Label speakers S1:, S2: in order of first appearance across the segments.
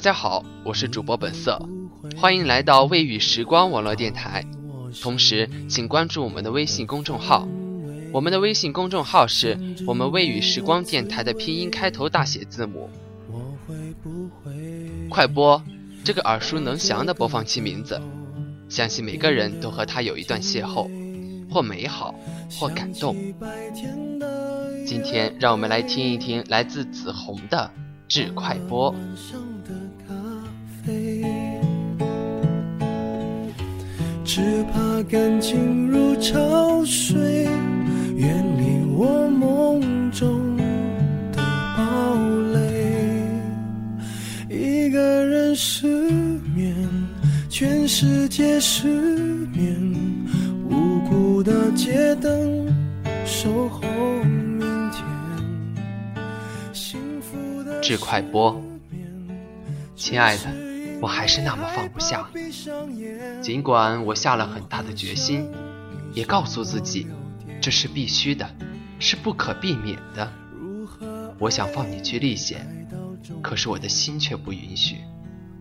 S1: 大家好，我是主播本色，欢迎来到未雨时光网络电台。同时，请关注我们的微信公众号，我们的微信公众号是我们未雨时光电台的拼音开头大写字母。快播，这个耳熟能详的播放器名字，相信每个人都和它有一段邂逅，或美好，或感动。今天，让我们来听一听来自紫红的《致快播》。
S2: 只怕感情如潮水，远离我梦中的堡垒。一个人失眠，全世界失眠，无辜的街灯守候
S1: 致快播，亲爱的。我还是那么放不下，尽管我下了很大的决心，也告诉自己这是必须的，是不可避免的。我想放你去历险，可是我的心却不允许，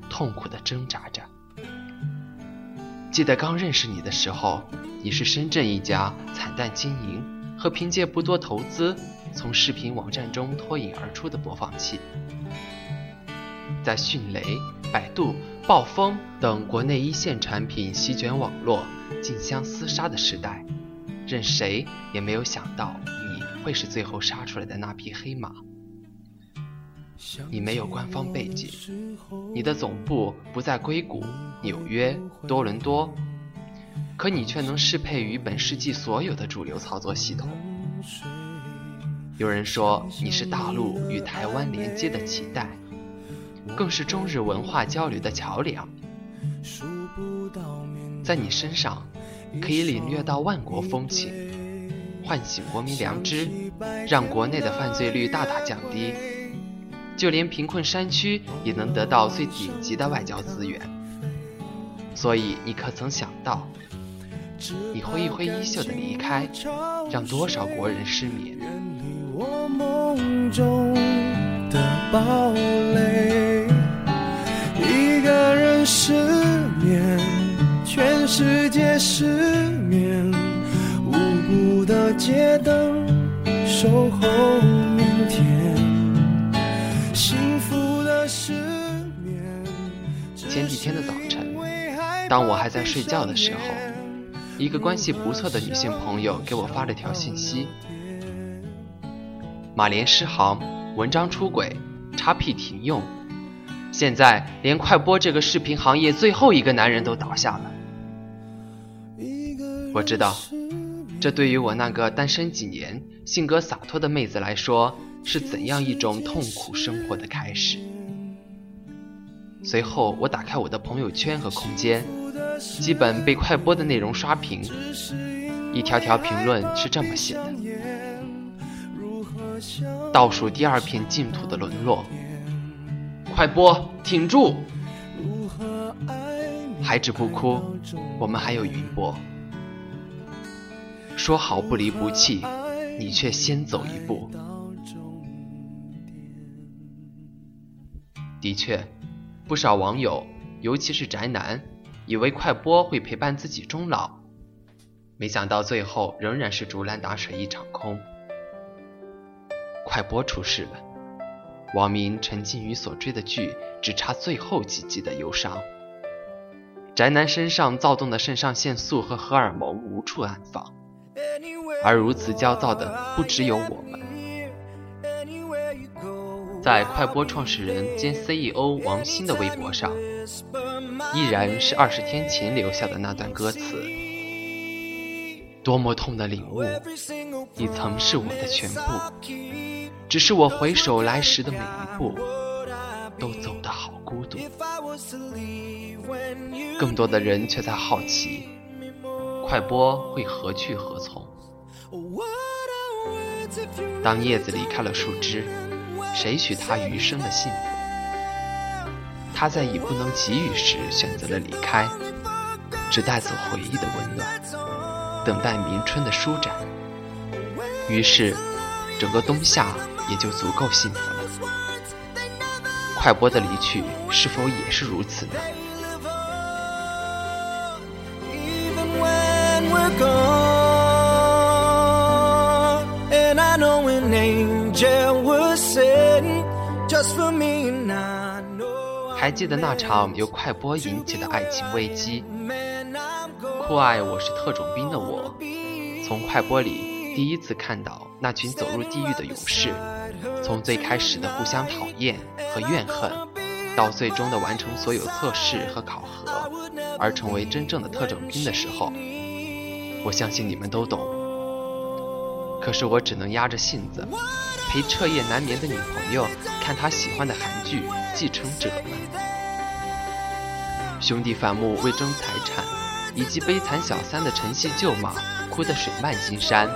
S1: 痛苦的挣扎着。记得刚认识你的时候，你是深圳一家惨淡经营和凭借不多投资从视频网站中脱颖而出的播放器。在迅雷、百度、暴风等国内一线产品席卷网络、竞相厮杀的时代，任谁也没有想到你会是最后杀出来的那匹黑马。你没有官方背景，你的总部不在硅谷、纽约、多伦多，可你却能适配于本世纪所有的主流操作系统。有人说你是大陆与台湾连接的脐带。更是中日文化交流的桥梁，在你身上可以领略到万国风情，唤醒国民良知，让国内的犯罪率大大降低，就连贫困山区也能得到最顶级的外交资源。所以，你可曾想到，你挥一挥衣袖的离开，让多少国人失眠？心中的堡垒。一个人失眠，全世界失眠，无辜的街灯守候明天。幸福的失眠。前几天的早晨，当我还在睡觉的时候，一个关系不错的女性朋友给我发了条信息：马莲失航，文章出轨，叉 P 停用。现在连快播这个视频行业最后一个男人都倒下了。我知道，这对于我那个单身几年、性格洒脱的妹子来说，是怎样一种痛苦生活的开始。随后，我打开我的朋友圈和空间，基本被快播的内容刷屏。一条条评论是这么写的：倒数第二片净土的沦落。快播，挺住！孩子不哭，我们还有云播。说好不离不弃，你却先走一步。的确，不少网友，尤其是宅男，以为快播会陪伴自己终老，没想到最后仍然是竹篮打水一场空。快播出事了。网民沉浸于所追的剧，只差最后几集的忧伤。宅男身上躁动的肾上腺素和荷尔蒙无处安放，而如此焦躁的不只有我们。在快播创始人兼 CEO 王鑫的微博上，依然是二十天前留下的那段歌词。多么痛的领悟，你曾是我的全部，只是我回首来时的每一步，都走得好孤独。更多的人却在好奇，快播会何去何从？当叶子离开了树枝，谁许他余生的幸福？他在已不能给予时选择了离开，只带走回忆的温暖。等待明春的舒展，于是整个冬夏也就足够幸福了。快播的离去是否也是如此呢？还记得那场由快播引起的爱情危机？酷爱我是特种兵的我，从快播里第一次看到那群走入地狱的勇士，从最开始的互相讨厌和怨恨，到最终的完成所有测试和考核，而成为真正的特种兵的时候，我相信你们都懂。可是我只能压着性子，陪彻夜难眠的女朋友看她喜欢的韩剧《继承者》们。兄弟反目为争财产。以及悲惨小三的陈戏旧马，哭得水漫金山；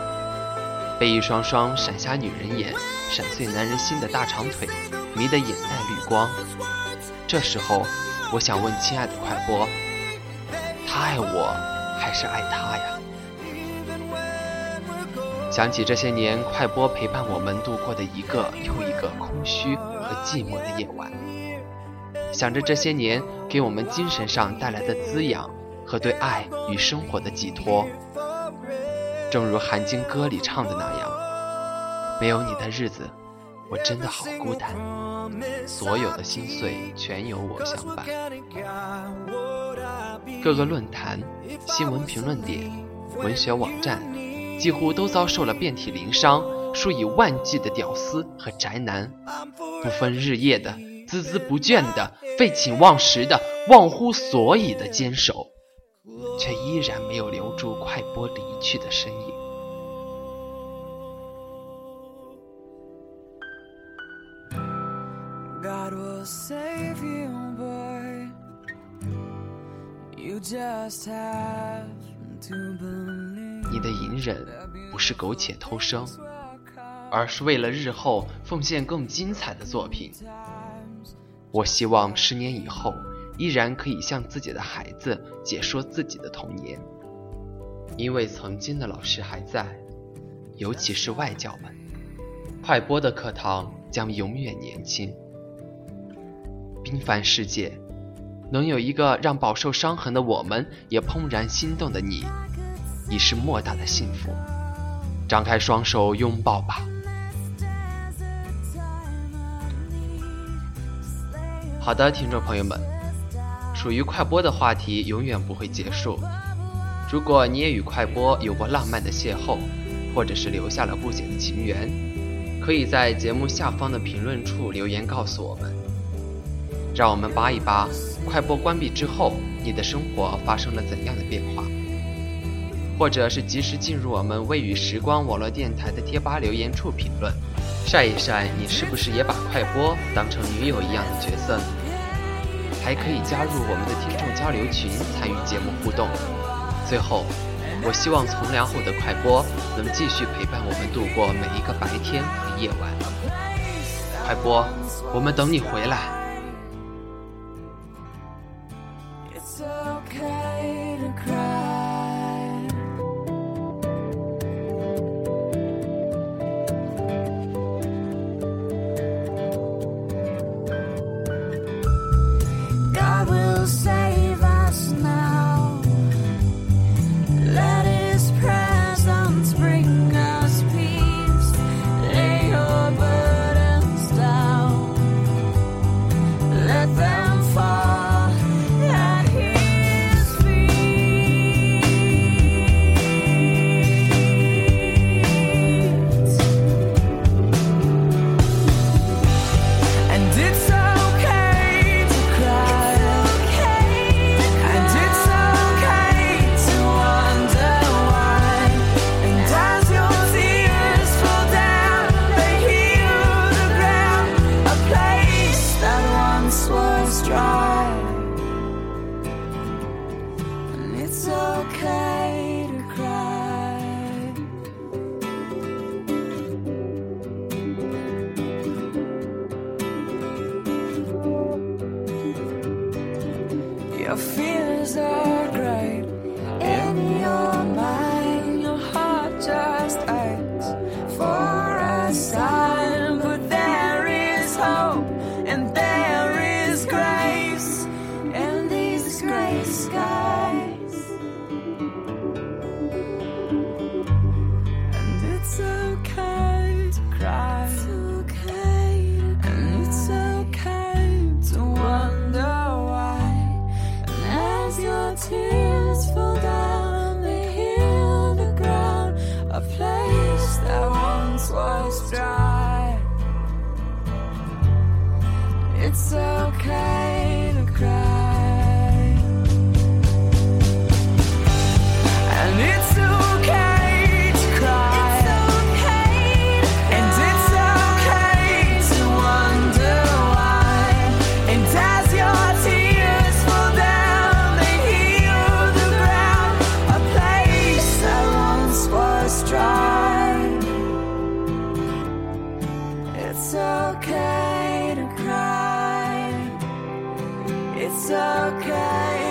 S1: 被一双双闪瞎女人眼、闪碎男人心的大长腿迷得眼带绿光。这时候，我想问亲爱的快播：他爱我，还是爱他呀？想起这些年快播陪伴我们度过的一个又一个空虚和寂寞的夜晚，想着这些年给我们精神上带来的滋养。和对爱与生活的寄托，正如《韩经》歌里唱的那样：“没有你的日子，我真的好孤单。所有的心碎全由我相伴。”各个论坛、新闻评论点、文学网站，几乎都遭受了遍体鳞伤、数以万计的屌丝和宅男，不分日夜的、孜孜不倦的、废寝忘食的、忘乎所以的坚守。却依然没有留住快播离去的身影。你的隐忍不是苟且偷生，而是为了日后奉献更精彩的作品。我希望十年以后。依然可以向自己的孩子解说自己的童年，因为曾经的老师还在，尤其是外教们。快播的课堂将永远年轻。平凡世界，能有一个让饱受伤痕的我们也怦然心动的你，已是莫大的幸福。张开双手拥抱吧。好的，听众朋友们。属于快播的话题永远不会结束。如果你也与快播有过浪漫的邂逅，或者是留下了不解的情缘，可以在节目下方的评论处留言告诉我们，让我们扒一扒快播关闭之后你的生活发生了怎样的变化，或者是及时进入我们未雨时光网络电台的贴吧留言处评论，晒一晒你是不是也把快播当成女友一样的角色呢？还可以加入我们的听众交流群，参与节目互动。最后，我希望从良后的快播能继续陪伴我们度过每一个白天和夜晚。快播，我们等你回来。
S3: It's okay to cry. It's okay.